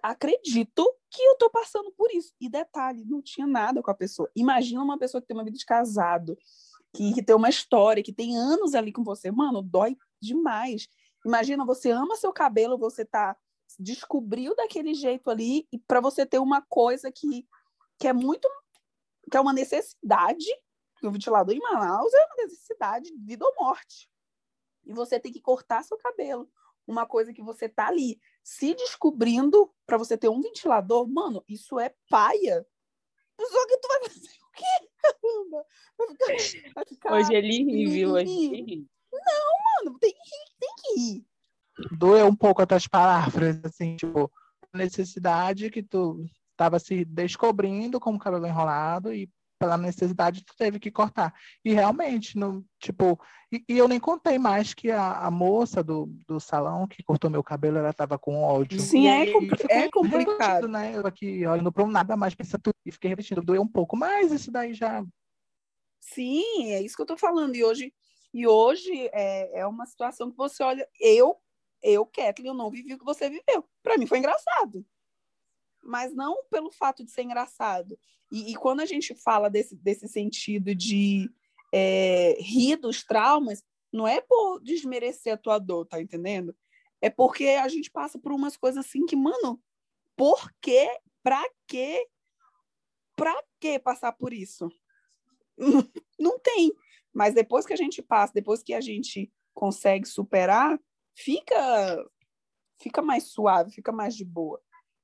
acredito que eu tô passando por isso. E detalhe, não tinha nada com a pessoa. Imagina uma pessoa que tem uma vida de casado, que, que tem uma história, que tem anos ali com você. Mano, dói demais. Imagina, você ama seu cabelo, você tá descobriu daquele jeito ali e para você ter uma coisa que, que é muito que é uma necessidade, que o ventilador em Manaus é uma necessidade de vida ou morte. E você tem que cortar seu cabelo. Uma coisa que você tá ali se descobrindo para você ter um ventilador, mano, isso é paia. Só que tu vai fazer o quê? Caramba! Vai ficar, vai ficar Hoje ele ri, viu? Hoje ele ri. mano, tem que rir, tem que rir. Doeu um pouco as tuas palavras, assim, tipo, a necessidade que tu estava se descobrindo como cabelo enrolado e pela necessidade tu teve que cortar. E realmente, no, tipo, e, e eu nem contei mais que a, a moça do, do salão que cortou meu cabelo, ela estava com ódio. Sim, é aí compli- ficou é complicado. Né? Eu aqui olhando para um nada mais pensando e fiquei repetindo, doeu um pouco, mas isso daí já Sim, é isso que eu tô falando. E hoje, e hoje é, é uma situação que você olha. Eu, eu, Kathleen, eu não vivi o que você viveu. Para mim foi engraçado. Mas não pelo fato de ser engraçado. E, e quando a gente fala desse, desse sentido de é, rir dos traumas, não é por desmerecer a tua dor, tá entendendo? É porque a gente passa por umas coisas assim que, mano, por quê? Pra quê? Pra que passar por isso? não tem. Mas depois que a gente passa, depois que a gente consegue superar, fica fica mais suave, fica mais de boa.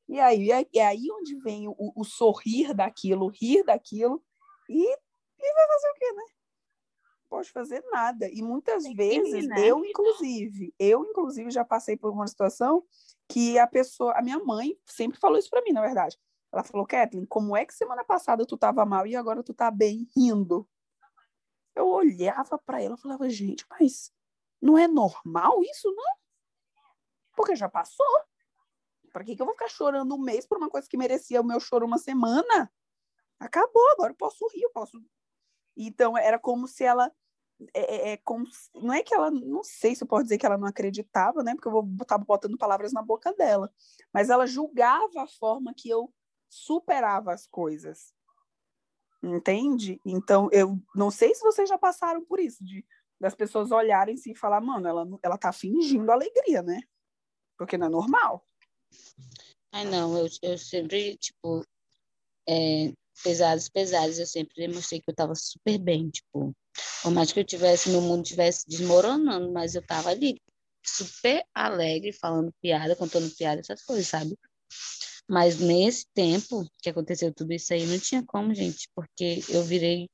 E aí é, aí onde vem o, o sorrir daquilo, o rir daquilo e, e vai fazer o quê, né? Não Pode fazer nada. E muitas Tem vezes, né? eu inclusive, eu inclusive já passei por uma situação que a pessoa, a minha mãe sempre falou isso para mim, na verdade. Ela falou, Kathleen, como é que semana passada tu tava mal e agora tu tá bem rindo? Eu olhava para ela e falava, gente, mas não é normal isso, não? Porque já passou. Para que, que eu vou ficar chorando um mês por uma coisa que merecia o meu choro uma semana? Acabou, agora eu posso rir, eu posso. Então, era como se ela. É, é- é como não é que ela. Não sei se eu posso dizer que ela não acreditava, né? Porque eu vou botar botando palavras na boca dela. Mas ela julgava a forma que eu superava as coisas. Entende? Então, eu não sei se vocês já passaram por isso, de das pessoas olharem assim e falar, mano, ela, ela tá fingindo alegria, né? Porque não é normal. Ai, não, eu, eu sempre, tipo, é, pesados, pesados, eu sempre demonstrei que eu tava super bem, tipo, por mais que eu tivesse, meu mundo tivesse desmoronando, mas eu tava ali, super alegre, falando piada, contando piada, essas coisas, sabe? Mas nesse tempo que aconteceu tudo isso aí, não tinha como, gente, porque eu virei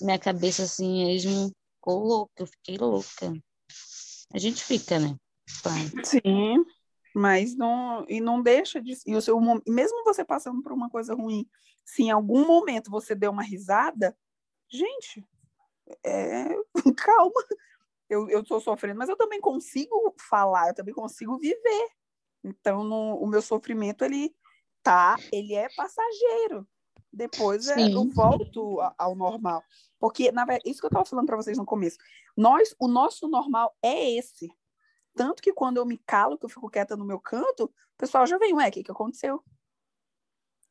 minha cabeça assim mesmo, ficou louca, eu fiquei louca. A gente fica, né? Sim, mas não e não deixa de e o seu mo- mesmo você passando por uma coisa ruim, se em algum momento você deu uma risada, gente, é, calma. Eu eu estou sofrendo, mas eu também consigo falar, eu também consigo viver. Então, no- o meu sofrimento ele tá, ele é passageiro. Depois é, eu volto ao normal. Porque, na verdade, isso que eu estava falando para vocês no começo. Nós, o nosso normal é esse. Tanto que quando eu me calo, que eu fico quieta no meu canto, o pessoal já vem, ué, o que, que aconteceu? Eu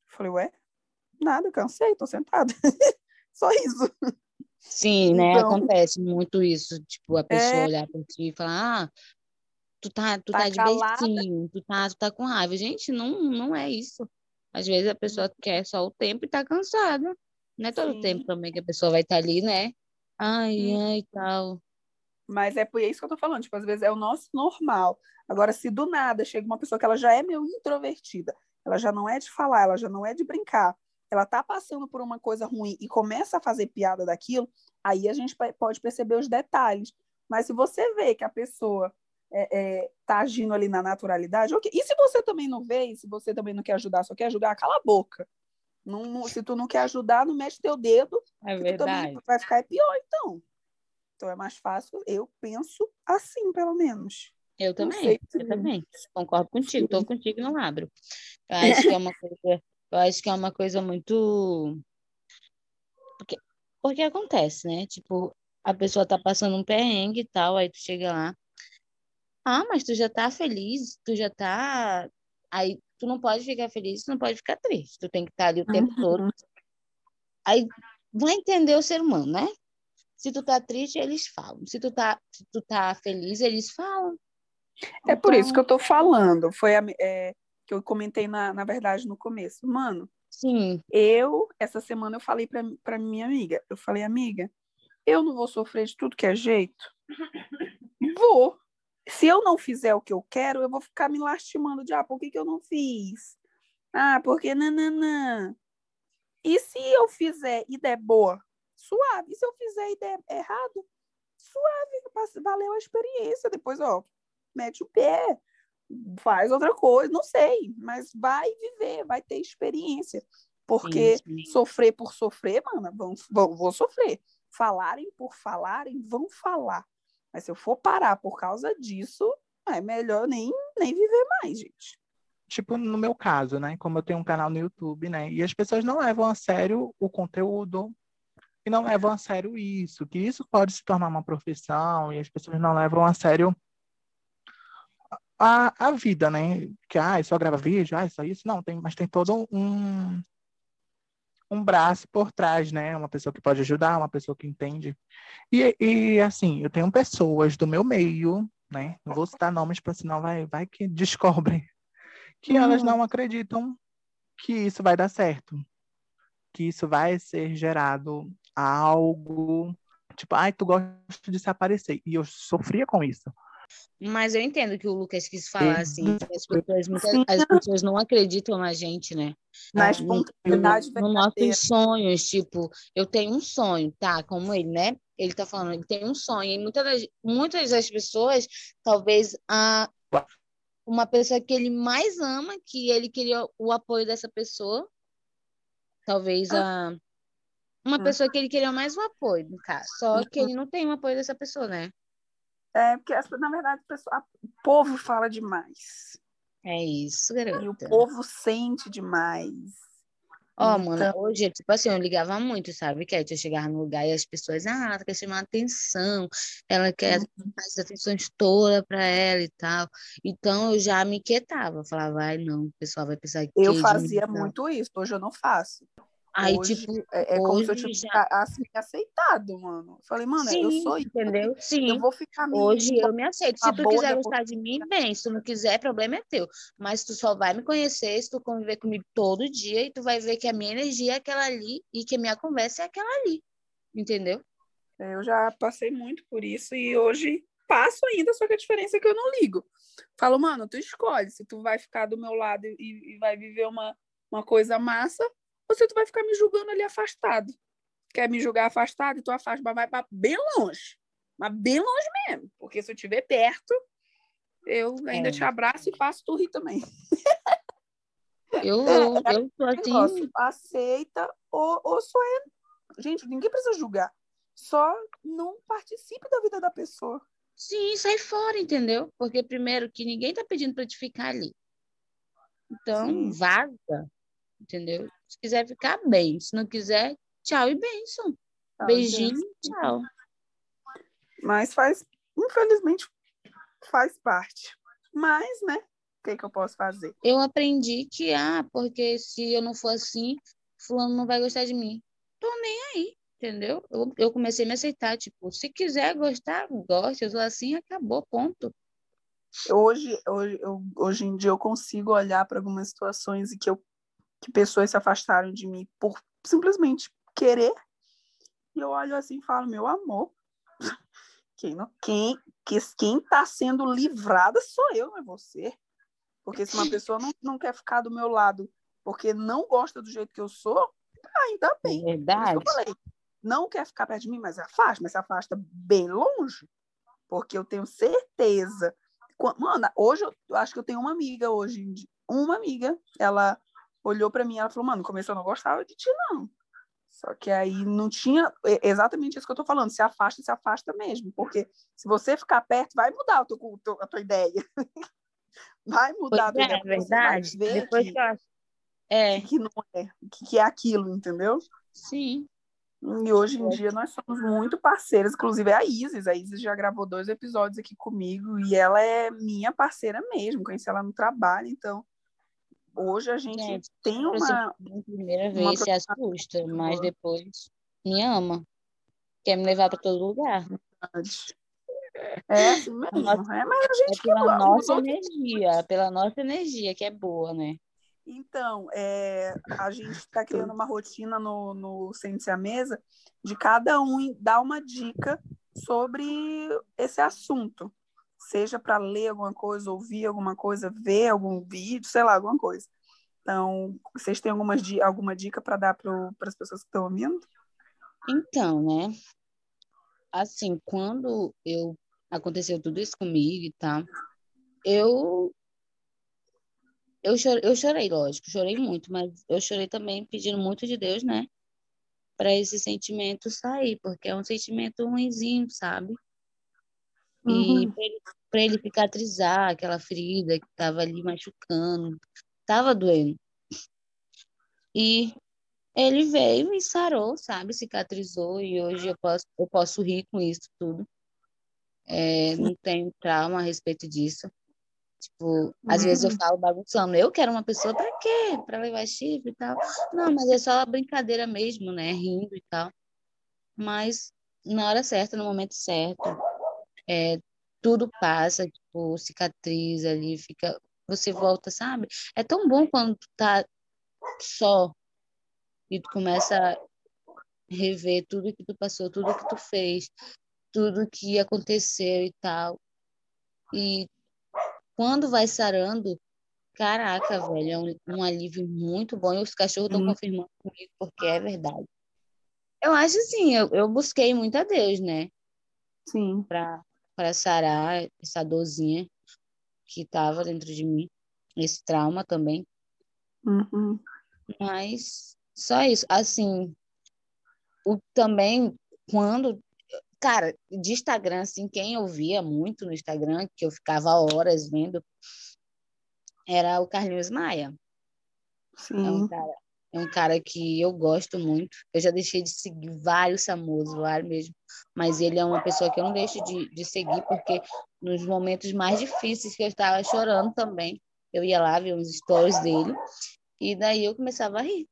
falei, ué, nada, cansei, tô sentada. Só isso. Sim, né? Então- Acontece muito isso. Tipo, a pessoa É. olhar pra ti e falar, ah, tu tá, tu Tá tá de beicinho, tu tá, tu tá com raiva. Gente, não, não é isso. Às vezes a pessoa quer só o tempo e tá cansada. Não é todo Sim. tempo também que a pessoa vai estar ali, né? Ai, Sim. ai, tal. Mas é por isso que eu tô falando, tipo, às vezes é o nosso normal. Agora, se do nada chega uma pessoa que ela já é meio introvertida, ela já não é de falar, ela já não é de brincar, ela tá passando por uma coisa ruim e começa a fazer piada daquilo, aí a gente pode perceber os detalhes. Mas se você vê que a pessoa é, é, tá agindo ali na naturalidade, ok. E se você também não vê, e se você também não quer ajudar, só quer julgar, cala a boca. Não, não- se tu não quer ajudar, não mete teu dedo, É verdade. vai ficar pior, então. Então é mais fácil, eu penso assim, pelo menos. Eu também, sei eu também. Concordo contigo, tô contigo e não abro. Eu acho que é uma coisa, eu acho que é uma coisa muito. Porque, porque acontece, né? Tipo, a pessoa tá passando um perrengue e tal, aí tu chega lá. Ah, mas tu já tá feliz, tu já tá. Aí tu não pode ficar feliz, tu não pode ficar triste. Tu tem que estar ali o tempo todo. Uhum. Aí vai entender o ser humano, né? Se tu tá triste, eles falam. Se tu tá, se tu tá feliz, eles falam. É por isso que Então, eu tô falando. Foi a, é, que eu comentei, na, na verdade, no começo. Mano, sim, eu, essa semana, eu falei pra, pra minha amiga. Eu falei, amiga, eu não vou sofrer de tudo que é jeito? Vou. Se eu não fizer o que eu quero, eu vou ficar me lastimando de, ah, por que, que eu não fiz? Ah, porque nananã. E se eu fizer e der boa? Suave. E se eu fizer e der errado? Suave. Valeu a experiência. Depois, ó, mete o pé, faz outra coisa, não sei. Mas vai viver, vai ter experiência. Porque sim, sim. sofrer por sofrer, mano, vão, vão, vou sofrer. Falarem por falarem, vão falar. Mas se eu for parar por causa disso, é melhor nem, nem viver mais, gente. Tipo, no meu caso, né? Como eu tenho um canal no YouTube, né? E as pessoas não levam a sério o conteúdo e não levam a sério isso, que isso pode se tornar uma profissão e as pessoas não levam a sério a, a vida, né? Que, ah, só grava vídeo, ah, só isso. Não, tem, mas tem todo um, um braço por trás, né? Uma pessoa que pode ajudar, uma pessoa que entende. E, e assim, eu tenho pessoas do meu meio, né? Não vou citar nomes, para senão vai, vai que descobrem que elas Uhum. não acreditam que isso vai dar certo, que isso vai ser gerado algo tipo, ai, tu gosta de se aparecer. E eu sofria com isso. Mas eu entendo que o Lucas quis falar, assim, as pessoas, muitas, as pessoas não acreditam na gente, né? Na É, No, espontaneidade no, nossos sonhos, tipo, eu tenho um sonho, tá? Como ele, né? Ele tá falando, ele tem um sonho. E muitas das, muitas das pessoas, talvez a uma pessoa que ele mais ama, que ele queria o apoio dessa pessoa, talvez a uma Hum. pessoa que ele queria mais o apoio, no caso. Só que ele não tem o apoio dessa pessoa, né? É, porque, na verdade, o pessoal- a- o povo fala demais. É isso, E o garota. povo sente demais. Ó, Então- mano, hoje, tipo assim, eu ligava muito, sabe? Que aí eu chegava no lugar e as pessoas, ah, ela quer chamar atenção, ela quer Uhum. as atenções todas pra ela e tal. Então eu já me quietava, eu falava, ai, não, o pessoal vai pensar que Eu fazia muito isso, hoje eu não faço. Aí, hoje tipo, é, é como se eu tivesse já- assim, aceitado, mano. Eu falei, mano, eu sim, sou isso. entendeu? Sim. Eu vou ficar me. Hoje eu me aceito. Se tu quiser gostar de mim, bem. Se tu não quiser, problema é teu. Mas tu só vai me conhecer se tu conviver comigo todo dia e tu vai ver que a minha energia é aquela ali e que a minha conversa é aquela ali. Entendeu? Eu já passei muito por isso e hoje passo ainda, só que a diferença é que eu não ligo. Falo, mano, tu escolhe se tu vai ficar do meu lado e, e vai viver uma, uma coisa massa ou se tu vai ficar me julgando ali afastado. Quer me julgar afastado e tu afasta, mas vai pra bem longe. Mas bem longe mesmo, porque se eu estiver perto, eu ainda É. te abraço e faço tu rir também. Eu, eu, eu tô negócio, assim. aceita ou, ou só é. Gente, ninguém precisa julgar. Só não participe da vida da pessoa. Sim, sai fora, entendeu? Porque primeiro que ninguém tá pedindo pra te ficar ali. Então, Sim. vaza, entendeu? Se quiser ficar bem, se não quiser, tchau e bênção. Tá, Beijinho, gente? tchau. Mas faz, infelizmente, faz parte. Mas, né? O que, que eu posso fazer? Eu aprendi que, ah, porque se eu não for assim, fulano não vai gostar de mim. Tô nem aí. entendeu? Eu, eu comecei a me aceitar, tipo, se quiser gostar, goste, eu sou assim, acabou, ponto. Hoje, hoje, eu, hoje em dia eu consigo olhar para algumas situações em que, eu, que pessoas se afastaram de mim por simplesmente querer, e eu olho assim e falo, meu amor, quem não, quem, que, quem tá sendo livrada sou eu, não é você. Porque se uma pessoa não, não quer ficar do meu lado porque não gosta do jeito que eu sou, ainda bem. Verdade. eu falei, não quer ficar perto de mim, mas afasta, mas se afasta bem longe. Porque eu tenho certeza. Mano, hoje eu acho que eu tenho uma amiga hoje, uma amiga, ela olhou pra mim e ela falou, mano, no começo eu não gostava de ti, não. Só que aí não tinha é exatamente isso que eu tô falando. Se afasta, se afasta mesmo. Porque se você ficar perto, vai mudar teu, a tua ideia. Vai mudar a Pois tua é, ideia. vai verdade. ver Depois que, eu. É, que não é, que, que é aquilo, entendeu? sim. E hoje em dia nós somos muito parceiras, inclusive a Isis. A Isis já gravou dois episódios aqui comigo e ela é minha parceira mesmo, conheci ela no trabalho, então hoje a gente Gente, tem uma. primeira uma vez, se assusta, mas depois me ama. Quer me levar para todo lugar. É assim A mesmo, nossa- é, mas a É gente que pela os nossa energia, pela nossa energia, que é boa, né? Então, é, a gente está criando uma rotina no, no Sente-se à Mesa de cada um dar uma dica sobre esse assunto. Seja para ler alguma coisa, ouvir alguma coisa, ver algum vídeo, sei lá, alguma coisa. Então, vocês têm algumas, alguma dica para dar para as pessoas que estão ouvindo? Então, né? Assim, quando eu aconteceu tudo isso comigo e tal, eu eu chorei, eu chorei, lógico, chorei muito, mas eu chorei também pedindo muito de Deus, né? Para esse sentimento sair, porque é um sentimento ruinzinho, sabe? E Uhum. para ele, ele cicatrizar aquela ferida que estava ali machucando, estava doendo. E ele veio e sarou, sabe? Cicatrizou e hoje eu posso, eu posso rir com isso tudo. É, não tenho trauma a respeito disso. Tipo, às vezes eu Uhum. falo bagunçando, eu quero uma pessoa para quê? Para levar chifre e tal. Não, mas é só brincadeira mesmo, né? Rindo e tal. Mas na hora certa, no momento certo, é, tudo passa, tipo, cicatriz ali, fica, você volta, sabe? É tão bom quando tu tá só e tu começa a rever tudo que tu passou, tudo que tu fez, tudo que aconteceu e tal. E quando vai sarando, caraca, velho, é um, um alívio muito bom. E os cachorros estão Sim. confirmando comigo, porque é verdade. Eu acho assim, eu, eu busquei muito a Deus, né? Sim. Pra, pra sarar essa dorzinha que tava dentro de mim, esse trauma também. Uhum. Mas só isso. Assim, o, também, quando. Cara, de Instagram, assim, quem eu via muito no Instagram, que eu ficava horas vendo, era o Carlinhos Maia. É um Sim. cara, é um cara que eu gosto muito. Eu já deixei de seguir vários famosos, vários mesmo. Mas ele é uma pessoa que eu não deixo de, de seguir, porque nos momentos mais difíceis que eu estava chorando também, eu ia lá ver uns stories dele, e daí eu começava a rir.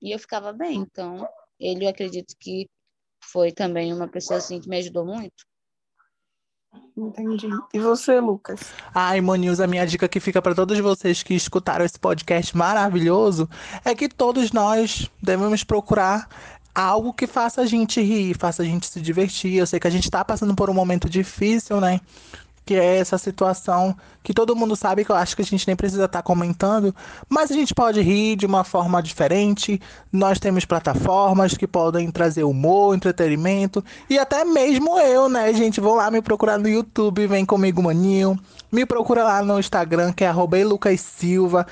E eu ficava bem. Então, ele eu acredito que foi também uma pessoa assim que me ajudou muito. Entendi. E você, Lucas? Ai, Monils, a minha dica que fica para todos vocês que escutaram esse podcast maravilhoso é que todos nós devemos procurar algo que faça a gente rir, faça a gente se divertir. Eu sei que a gente tá passando por um momento difícil, né? Que é essa situação que todo mundo sabe que eu acho que a gente nem precisa estar comentando, mas a gente pode rir de uma forma diferente. Nós temos plataformas que podem trazer humor, entretenimento e até mesmo eu, né, gente? Vão lá me procurar no YouTube, vem comigo, maninho. Me procura lá no Instagram, que é arroba Lucas Silva.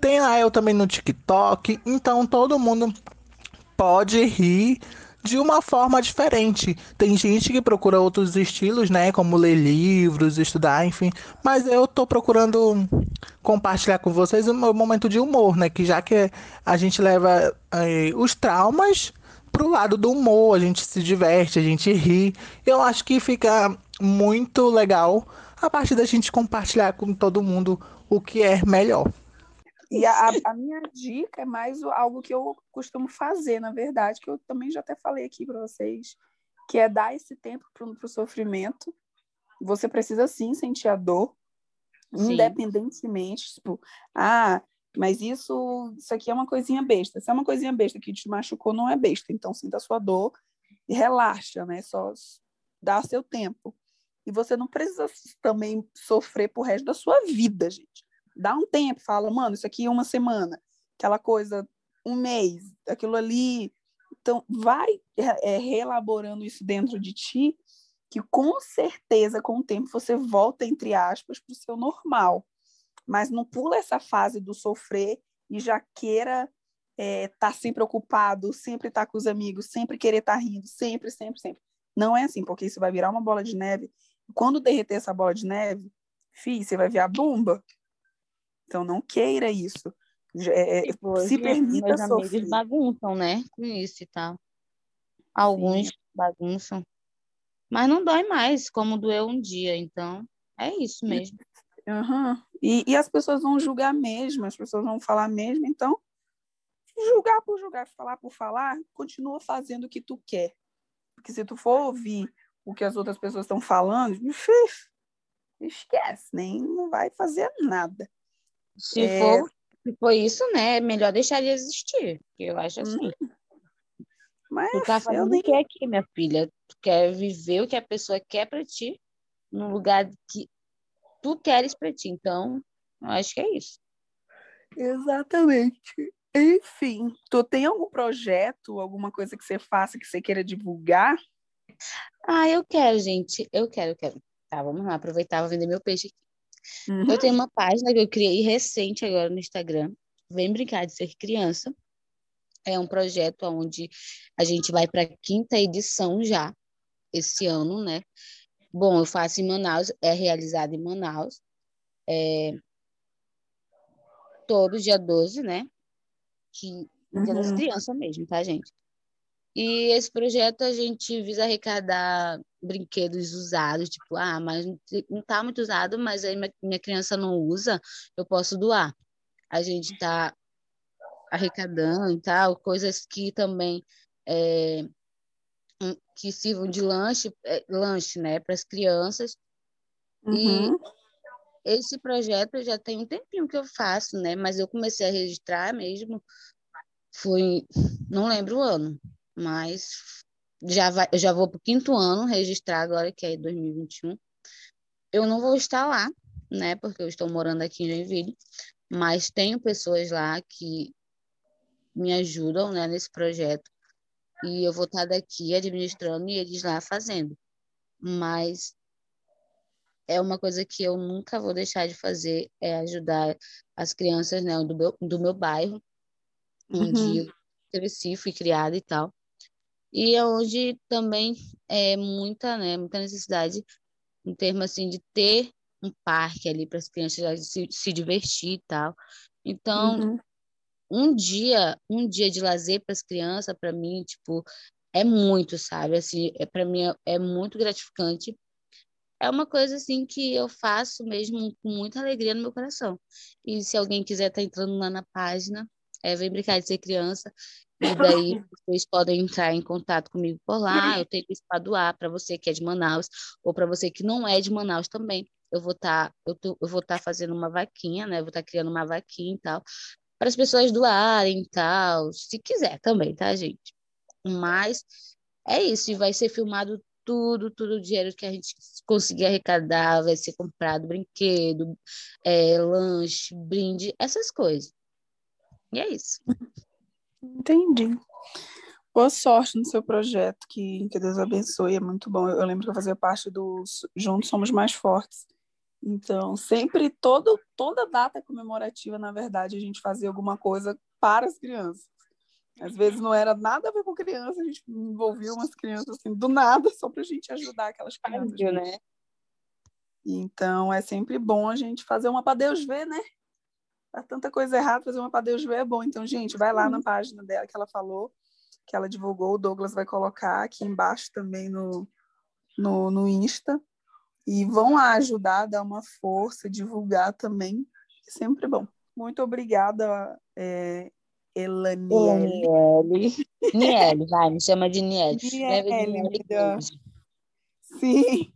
Tem lá eu também no TikTok. Então todo mundo pode rir de uma forma diferente. Tem gente que procura outros estilos, né? Como ler livros, estudar, enfim. Mas eu tô procurando compartilhar com vocês o meu momento de humor, né? Que já que a gente leva eh, os traumas pro lado do humor, a gente se diverte, a gente ri. Eu acho que fica muito legal a parte da gente compartilhar com todo mundo o que é melhor. E a, a minha dica é mais algo que eu costumo fazer, na verdade, que eu também já até falei aqui para vocês, que é dar esse tempo para o sofrimento. Você precisa sim sentir a dor, sim. independentemente, tipo, ah, mas isso, isso aqui é uma coisinha besta. Se é uma coisinha besta que te machucou, não é besta. Então, sinta a sua dor e relaxa, né? Só dá seu tempo. E você não precisa também sofrer pro resto da sua vida, gente. Dá um tempo, fala, mano, isso aqui é uma semana, aquela coisa, um mês, aquilo ali. Então, vai é, reelaborando isso dentro de ti, que com certeza, com o tempo, você volta, entre aspas, para o seu normal. Mas não pula essa fase do sofrer e já queira estar é, tá sempre ocupado, sempre estar tá com os amigos, sempre querer estar tá rindo, sempre, sempre, sempre. Não é assim, porque isso vai virar uma bola de neve. Quando derreter essa bola de neve, fi, você vai ver a bomba. Então não queira isso. É, é tipo, se permita meus sofrer. amigos bagunçam, né? Com isso e tal. Alguns Sim. bagunçam. Mas não dói mais, como doeu um dia. Então, é isso mesmo. Uhum. E, e as pessoas vão julgar mesmo, as pessoas vão falar mesmo. Então, julgar por julgar, falar por falar, continua fazendo o que tu quer. Porque se tu for ouvir o que as outras pessoas estão falando, esquece, nem não vai fazer nada. Se, é... for, se for isso, né? É melhor deixar de existir. Eu acho assim. Hum. Mas tu tá fazendo nem... o que aqui, minha filha? Tu quer viver o que a pessoa quer para ti, no lugar que tu queres para ti. Então, eu acho que é isso. Exatamente. Enfim, tu tem algum projeto, alguma coisa que você faça que você queira divulgar? Ah, eu quero, gente. Eu quero, eu quero. Tá, vamos lá, aproveitar, vou vender meu peixe aqui. Uhum. Eu tenho uma página que eu criei recente agora no Instagram. Vem brincar de ser criança. É um projeto onde a gente vai para a quinta edição já, esse ano, né? Bom, eu faço em Manaus, é realizado em Manaus. É... Todo dia 12, né? Que... Dia das uhum. crianças mesmo, tá, gente? E esse projeto a gente visa arrecadar brinquedos usados, tipo, ah, mas não está muito usado, mas aí minha criança não usa, eu posso doar. A gente está arrecadando e tal, coisas que também é, que sirvam de lanche, é, lanche, né, para as crianças. Uhum. E esse projeto já tem um tempinho que eu faço, né, mas eu comecei a registrar mesmo, foi, não lembro o ano, mas já, vai, já vou para o quinto ano registrar agora, que é 2021. Eu não vou estar lá, né, porque eu estou morando aqui em Joinville, mas tenho pessoas lá que me ajudam, né, nesse projeto, e eu vou estar daqui administrando e eles lá fazendo. Mas é uma coisa que eu nunca vou deixar de fazer, é ajudar as crianças, né, do meu, do meu bairro, onde uhum. eu cresci, fui criada e tal e é onde também é muita, né, muita necessidade em termos assim de ter um parque ali para as crianças se, se divertir e tal. Então, uhum. um dia, um dia de lazer para as crianças, para mim, tipo, é muito, sabe? Assim, é para mim é, é muito gratificante. É uma coisa assim que eu faço mesmo com muita alegria no meu coração. E se alguém quiser estar tá entrando lá na página, é, vem brincar de ser criança. E daí vocês podem entrar em contato comigo por lá. Eu tenho para doar para você que é de Manaus ou para você que não é de Manaus também. Eu vou estar tá, eu, eu vou estar tá fazendo uma vaquinha, né? Vou estar tá criando uma vaquinha e tal para as pessoas doarem e tal, se quiser também, tá, gente? Mas é isso, e vai ser filmado tudo, tudo o dinheiro que a gente conseguir arrecadar, vai ser comprado brinquedo, é, lanche, brinde, essas coisas. E é isso. Entendi. Boa sorte no seu projeto, que, que Deus abençoe, é muito bom. Eu, eu lembro que eu fazia parte do Juntos Somos Mais Fortes. Então, sempre, todo, toda data comemorativa, na verdade, a gente fazia alguma coisa para as crianças. Às vezes não era nada a ver com criança, a gente envolvia umas crianças assim, do nada, só para a gente ajudar aquelas crianças. né? Então, é sempre bom a gente fazer uma para Deus ver, né? Tá tanta coisa errada, fazer uma para Deus ver é bom. Então, gente, vai lá na página dela que ela falou, que ela divulgou, o Douglas vai colocar aqui embaixo também no, no, no Insta. E vão lá ajudar, dar uma força, divulgar também. É sempre bom. Muito obrigada, é, Elaniele. Niele. Niele, vai, me chama de Niele. Niele. Sim.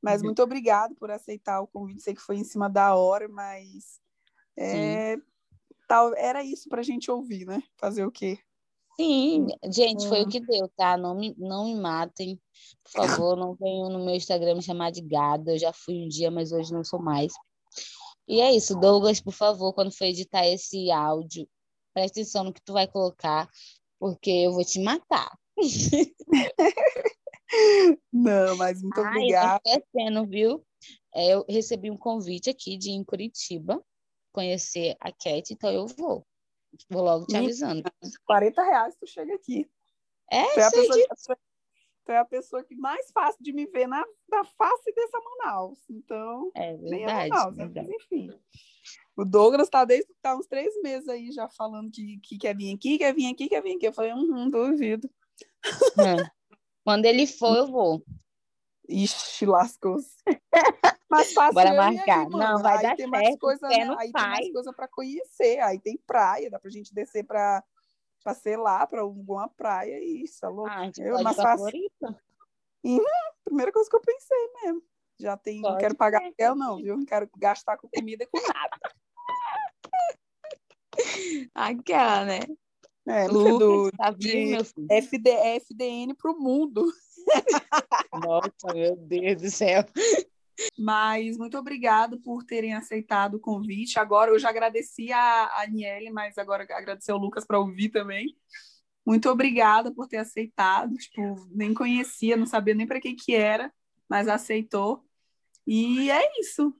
Mas Uhum. muito obrigado por aceitar o convite. Sei que foi em cima da hora, mas é, tal, era isso para a gente ouvir, né? Fazer o quê? Sim, gente, foi Hum. o que deu, tá? Não me, não me matem, por favor, não venham no meu Instagram me chamar de gada. Eu já fui um dia, mas hoje não sou mais. E é isso, Douglas, por favor, quando for editar esse áudio, presta atenção no que tu vai colocar, porque eu vou te matar. Não, mas muito Ah, obrigada. esquecendo, viu? É, eu recebi um convite aqui de ir em Curitiba conhecer a Cat, então eu vou. Vou logo te avisando. 40 reais tu chega aqui. É, Tu é, a pessoa, disso. tu é a pessoa que mais fácil de me ver na, na face dessa Manaus. Então, É é verdade, Manaus, né? verdade. Mas enfim. O Douglas tá desde tá uns três meses aí já falando que, que quer vir aqui, quer vir aqui, quer vir aqui. Eu falei, uhum, duvido. Hum. Quando ele for, eu vou. Ixi, lascou-se. Mas fácil Bora ir marcar. aí. Não, vai aí dar tem mais certo, coisa, fé né? Aí tem pai. mais coisa para conhecer. Aí tem praia, dá pra gente descer pra, pra sei lá, pra alguma praia e isso, é louco. Ah, Eu, mas fácil. Floripa. Primeira coisa que eu pensei mesmo. Já tem, não Pode quero pagar aluguel, não, viu? Não quero gastar com comida e com nada. Aquela, né? É, Lucas, do tá filho? FD, FDN pro mundo. Nossa, meu Deus do céu. Mas muito obrigado por terem aceitado o convite. Agora eu já agradeci a, Aniele, mas agora agradecer o Lucas para ouvir também. Muito obrigada por ter aceitado. Tipo, nem conhecia, não sabia nem para que que era, mas aceitou. E é isso.